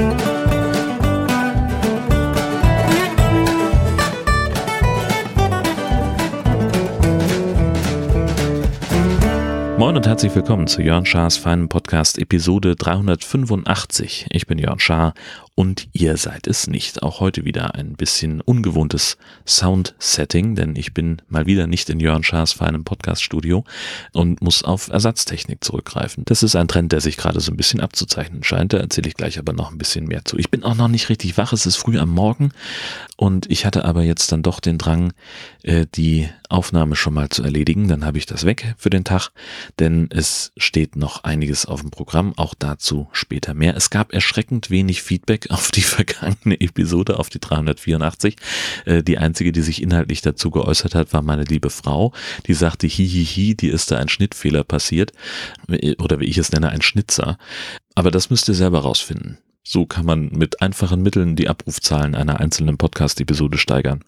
thank you. Und herzlich willkommen zu Jörn Schars feinen Podcast Episode 385. Ich bin Jörn Schaar und ihr seid es nicht. Auch heute wieder ein bisschen ungewohntes Sound-Setting, denn ich bin mal wieder nicht in Jörn Schaas feinem Podcast-Studio und muss auf Ersatztechnik zurückgreifen. Das ist ein Trend, der sich gerade so ein bisschen abzuzeichnen scheint. Da erzähle ich gleich aber noch ein bisschen mehr zu. Ich bin auch noch nicht richtig wach. Es ist früh am Morgen und ich hatte aber jetzt dann doch den Drang, äh, die Aufnahme schon mal zu erledigen. Dann habe ich das weg für den Tag, denn es steht noch einiges auf dem Programm. Auch dazu später mehr. Es gab erschreckend wenig Feedback auf die vergangene Episode, auf die 384. Äh, die einzige, die sich inhaltlich dazu geäußert hat, war meine liebe Frau. Die sagte, hihihi, die ist da ein Schnittfehler passiert. Oder wie ich es nenne, ein Schnitzer. Aber das müsst ihr selber rausfinden. So kann man mit einfachen Mitteln die Abrufzahlen einer einzelnen Podcast-Episode steigern.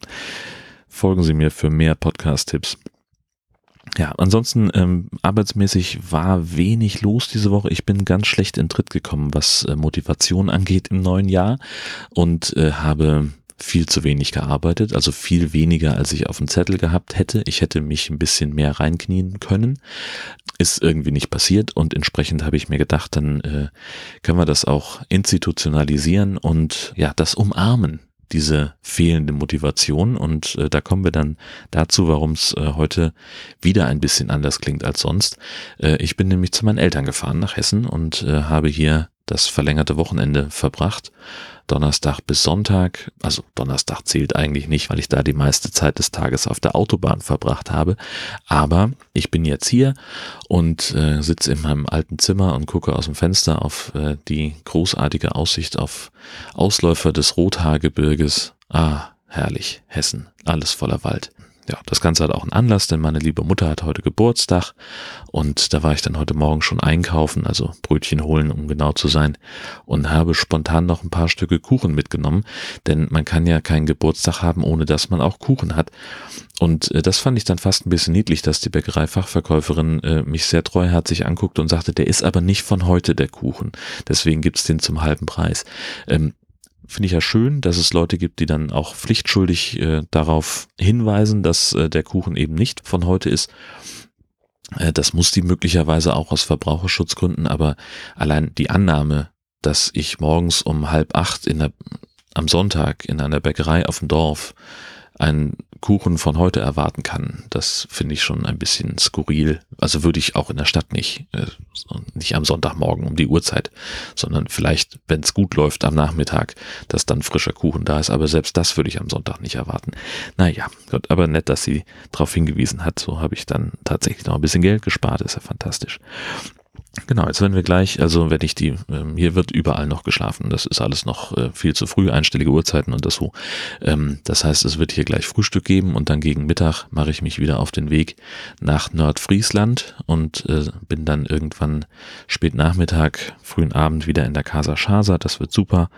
Folgen Sie mir für mehr Podcast-Tipps. Ja, ansonsten ähm, arbeitsmäßig war wenig los diese Woche. Ich bin ganz schlecht in Tritt gekommen, was äh, Motivation angeht im neuen Jahr und äh, habe viel zu wenig gearbeitet, also viel weniger, als ich auf dem Zettel gehabt hätte. Ich hätte mich ein bisschen mehr reinknien können. Ist irgendwie nicht passiert und entsprechend habe ich mir gedacht, dann äh, können wir das auch institutionalisieren und ja, das umarmen diese fehlende Motivation. Und äh, da kommen wir dann dazu, warum es äh, heute wieder ein bisschen anders klingt als sonst. Äh, ich bin nämlich zu meinen Eltern gefahren nach Hessen und äh, habe hier das verlängerte Wochenende verbracht Donnerstag bis Sonntag. Also Donnerstag zählt eigentlich nicht, weil ich da die meiste Zeit des Tages auf der Autobahn verbracht habe. Aber ich bin jetzt hier und äh, sitze in meinem alten Zimmer und gucke aus dem Fenster auf äh, die großartige Aussicht auf Ausläufer des Rothaargebirges. Ah, herrlich, Hessen, alles voller Wald ja, das Ganze hat auch einen Anlass, denn meine liebe Mutter hat heute Geburtstag und da war ich dann heute Morgen schon einkaufen, also Brötchen holen, um genau zu sein, und habe spontan noch ein paar Stücke Kuchen mitgenommen, denn man kann ja keinen Geburtstag haben, ohne dass man auch Kuchen hat. Und äh, das fand ich dann fast ein bisschen niedlich, dass die Bäckereifachverkäuferin äh, mich sehr treuherzig anguckt und sagte, der ist aber nicht von heute der Kuchen, deswegen gibt's den zum halben Preis. Ähm, finde ich ja schön, dass es Leute gibt, die dann auch pflichtschuldig äh, darauf hinweisen, dass äh, der Kuchen eben nicht von heute ist. Äh, das muss die möglicherweise auch aus Verbraucherschutzgründen, aber allein die Annahme, dass ich morgens um halb acht in der, am Sonntag in einer Bäckerei auf dem Dorf einen Kuchen von heute erwarten kann, das finde ich schon ein bisschen skurril. Also würde ich auch in der Stadt nicht, äh, nicht am Sonntagmorgen um die Uhrzeit, sondern vielleicht, wenn es gut läuft am Nachmittag, dass dann frischer Kuchen da ist. Aber selbst das würde ich am Sonntag nicht erwarten. Naja, Gott, aber nett, dass sie darauf hingewiesen hat. So habe ich dann tatsächlich noch ein bisschen Geld gespart. Ist ja fantastisch. Genau, jetzt werden wir gleich, also wenn ich die, ähm, hier wird überall noch geschlafen, das ist alles noch äh, viel zu früh, einstellige Uhrzeiten und das so. Ähm, das heißt, es wird hier gleich Frühstück geben und dann gegen Mittag mache ich mich wieder auf den Weg nach Nordfriesland und äh, bin dann irgendwann spät Nachmittag, frühen Abend wieder in der Casa Schasa, das wird super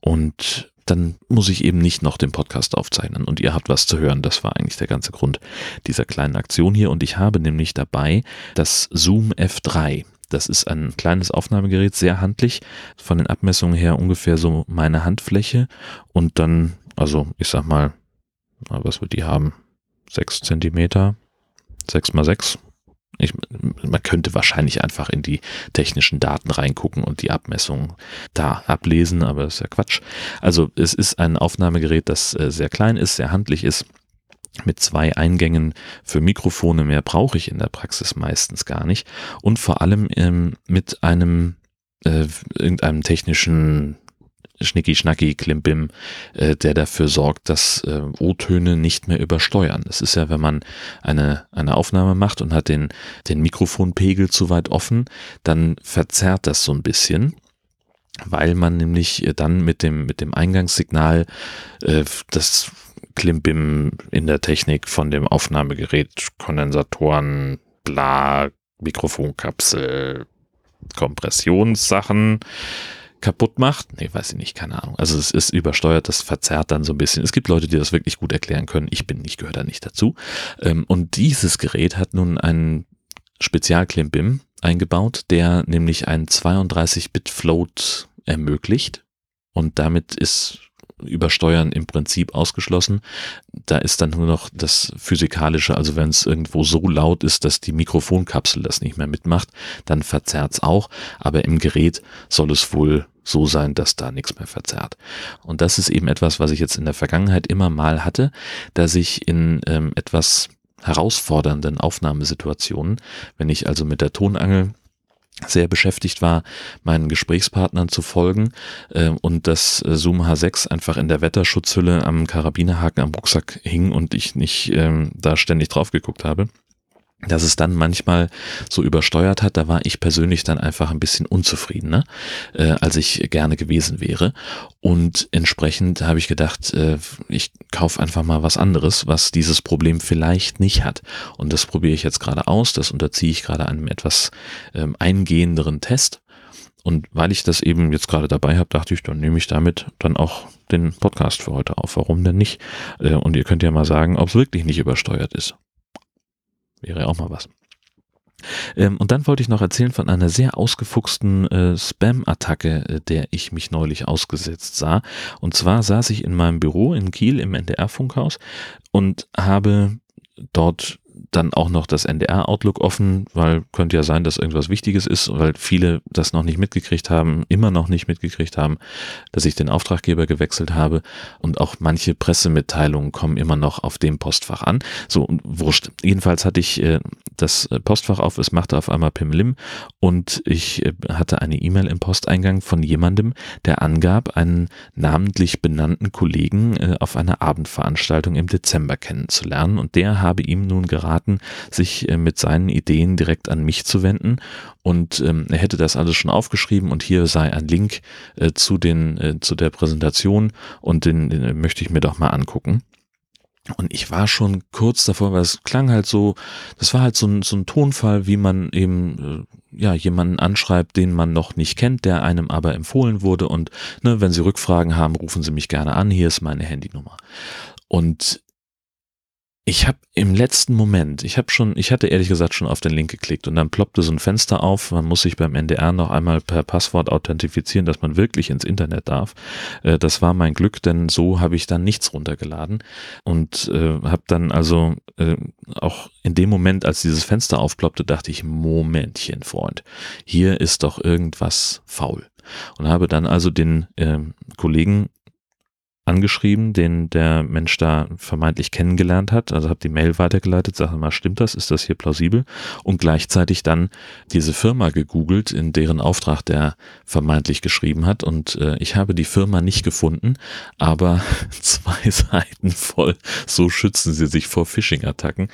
und dann muss ich eben nicht noch den Podcast aufzeichnen und ihr habt was zu hören. Das war eigentlich der ganze Grund dieser kleinen Aktion hier und ich habe nämlich dabei das Zoom F3. Das ist ein kleines Aufnahmegerät, sehr handlich, von den Abmessungen her ungefähr so meine Handfläche und dann, also ich sag mal, was wird die haben? Sechs Zentimeter, sechs mal sechs. Ich, man könnte wahrscheinlich einfach in die technischen Daten reingucken und die Abmessungen da ablesen, aber das ist ja Quatsch. Also es ist ein Aufnahmegerät, das äh, sehr klein ist, sehr handlich ist mit zwei Eingängen für Mikrofone. Mehr brauche ich in der Praxis meistens gar nicht. Und vor allem ähm, mit einem äh, irgendeinem technischen Schnicki-Schnacki, Klimbim, äh, der dafür sorgt, dass äh, O-Töne nicht mehr übersteuern. Es ist ja, wenn man eine, eine Aufnahme macht und hat den, den Mikrofonpegel zu weit offen, dann verzerrt das so ein bisschen weil man nämlich dann mit dem, mit dem Eingangssignal äh, das Klimbim in der Technik von dem Aufnahmegerät, Kondensatoren, bla, Mikrofonkapsel, Kompressionssachen kaputt macht. Nee, weiß ich nicht, keine Ahnung. Also es ist übersteuert, das verzerrt dann so ein bisschen. Es gibt Leute, die das wirklich gut erklären können. Ich bin nicht, gehöre da nicht dazu. Ähm, und dieses Gerät hat nun einen Spezialklimbim eingebaut, der nämlich einen 32-Bit-Float ermöglicht und damit ist Übersteuern im Prinzip ausgeschlossen. Da ist dann nur noch das Physikalische, also wenn es irgendwo so laut ist, dass die Mikrofonkapsel das nicht mehr mitmacht, dann verzerrt es auch, aber im Gerät soll es wohl so sein, dass da nichts mehr verzerrt. Und das ist eben etwas, was ich jetzt in der Vergangenheit immer mal hatte, dass ich in ähm, etwas herausfordernden Aufnahmesituationen, wenn ich also mit der Tonangel sehr beschäftigt war, meinen Gesprächspartnern zu folgen äh, und das Zoom H6 einfach in der Wetterschutzhülle am Karabinerhaken am Rucksack hing und ich nicht ähm, da ständig drauf geguckt habe dass es dann manchmal so übersteuert hat, da war ich persönlich dann einfach ein bisschen unzufriedener, äh, als ich gerne gewesen wäre. Und entsprechend habe ich gedacht, äh, ich kaufe einfach mal was anderes, was dieses Problem vielleicht nicht hat. Und das probiere ich jetzt gerade aus, das unterziehe ich gerade einem etwas ähm, eingehenderen Test. Und weil ich das eben jetzt gerade dabei habe, dachte ich, dann nehme ich damit dann auch den Podcast für heute auf. Warum denn nicht? Äh, und ihr könnt ja mal sagen, ob es wirklich nicht übersteuert ist. Wäre auch mal was. Ähm, und dann wollte ich noch erzählen von einer sehr ausgefuchsten äh, Spam-Attacke, äh, der ich mich neulich ausgesetzt sah. Und zwar saß ich in meinem Büro in Kiel im NDR-Funkhaus und habe dort dann auch noch das NDR Outlook offen, weil könnte ja sein, dass irgendwas Wichtiges ist, weil viele das noch nicht mitgekriegt haben, immer noch nicht mitgekriegt haben, dass ich den Auftraggeber gewechselt habe und auch manche Pressemitteilungen kommen immer noch auf dem Postfach an. So, wurscht. Jedenfalls hatte ich äh, das Postfach auf, es machte auf einmal Pimlim und ich äh, hatte eine E-Mail im Posteingang von jemandem, der angab, einen namentlich benannten Kollegen äh, auf einer Abendveranstaltung im Dezember kennenzulernen und der habe ihm nun geraten, geraten, sich äh, mit seinen Ideen direkt an mich zu wenden. Und ähm, er hätte das alles schon aufgeschrieben und hier sei ein Link äh, zu, den, äh, zu der Präsentation und den, den möchte ich mir doch mal angucken. Und ich war schon kurz davor, weil es klang halt so, das war halt so ein, so ein Tonfall, wie man eben äh, ja jemanden anschreibt, den man noch nicht kennt, der einem aber empfohlen wurde. Und ne, wenn Sie Rückfragen haben, rufen Sie mich gerne an. Hier ist meine Handynummer. Und ich habe im letzten Moment, ich habe schon, ich hatte ehrlich gesagt schon auf den Link geklickt und dann ploppte so ein Fenster auf. Man muss sich beim NDR noch einmal per Passwort authentifizieren, dass man wirklich ins Internet darf. Äh, das war mein Glück, denn so habe ich dann nichts runtergeladen und äh, habe dann also äh, auch in dem Moment, als dieses Fenster aufploppte, dachte ich, Momentchen, Freund, hier ist doch irgendwas faul und habe dann also den äh, Kollegen angeschrieben, den der Mensch da vermeintlich kennengelernt hat. Also habe die Mail weitergeleitet, sage mal, stimmt das? Ist das hier plausibel? Und gleichzeitig dann diese Firma gegoogelt, in deren Auftrag der vermeintlich geschrieben hat. Und äh, ich habe die Firma nicht gefunden, aber zwei Seiten voll. So schützen sie sich vor Phishing-Attacken.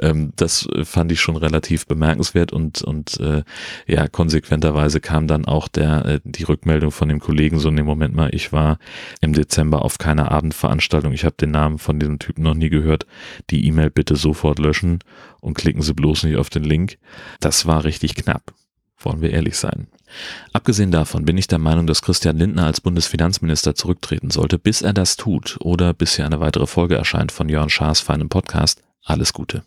Ähm, das fand ich schon relativ bemerkenswert und und äh, ja konsequenterweise kam dann auch der äh, die Rückmeldung von dem Kollegen so in dem Moment mal. Ich war im Dezember auf keine Abendveranstaltung. Ich habe den Namen von diesem Typen noch nie gehört. Die E-Mail bitte sofort löschen und klicken Sie bloß nicht auf den Link. Das war richtig knapp. Wollen wir ehrlich sein. Abgesehen davon bin ich der Meinung, dass Christian Lindner als Bundesfinanzminister zurücktreten sollte. Bis er das tut oder bis hier eine weitere Folge erscheint von Jörn Schaas feinem Podcast. Alles Gute.